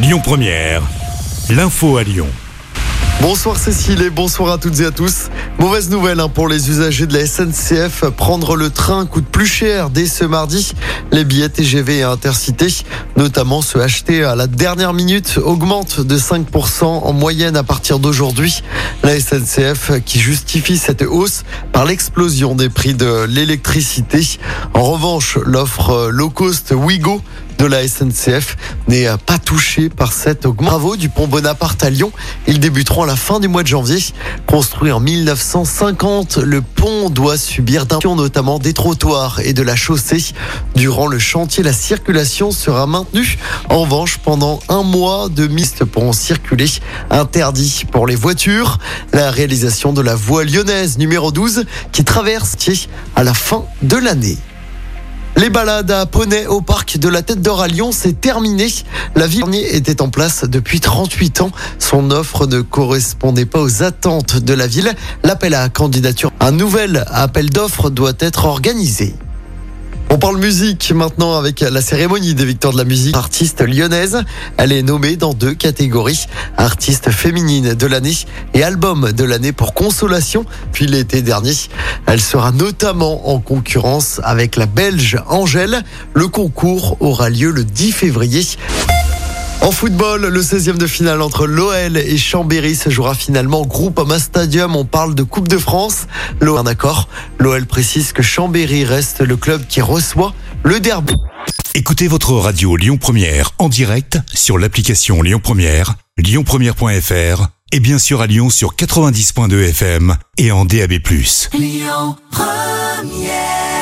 Lyon Première, l'info à Lyon. Bonsoir Cécile et bonsoir à toutes et à tous. Mauvaise nouvelle hein, pour les usagers de la SNCF. Prendre le train coûte plus cher dès ce mardi. Les billets TGV et Intercité, notamment ceux achetés à la dernière minute, augmentent de 5% en moyenne à partir d'aujourd'hui. La SNCF qui justifie cette hausse par l'explosion des prix de l'électricité. En revanche, l'offre low cost Wigo de la SNCF n'est pas touché par cette augmentation. Travaux du pont Bonaparte à Lyon. Ils débuteront à la fin du mois de janvier. Construit en 1950, le pont doit subir d'un notamment des trottoirs et de la chaussée. Durant le chantier, la circulation sera maintenue. En revanche, pendant un mois, de mistes pourront circuler. Interdit pour les voitures. La réalisation de la voie lyonnaise numéro 12 qui traverse à la fin de l'année. Les balades à poney au parc de la Tête d'Or à Lyon, c'est terminé. La ville était en place depuis 38 ans. Son offre ne correspondait pas aux attentes de la ville. L'appel à candidature, un nouvel appel d'offres doit être organisé. On parle musique maintenant avec la cérémonie des victoires de la musique artiste lyonnaise. Elle est nommée dans deux catégories, artiste féminine de l'année et album de l'année pour consolation. Puis l'été dernier, elle sera notamment en concurrence avec la belge Angèle. Le concours aura lieu le 10 février. En football, le 16e de finale entre l'OL et Chambéry se jouera finalement au Groupama Stadium. On parle de Coupe de France. L'OL, d'accord. L'OL précise que Chambéry reste le club qui reçoit le derby. Écoutez votre radio Lyon Première en direct sur l'application Lyon Première, lyonpremière.fr et bien sûr à Lyon sur 90.2 FM et en DAB+. Lyon Première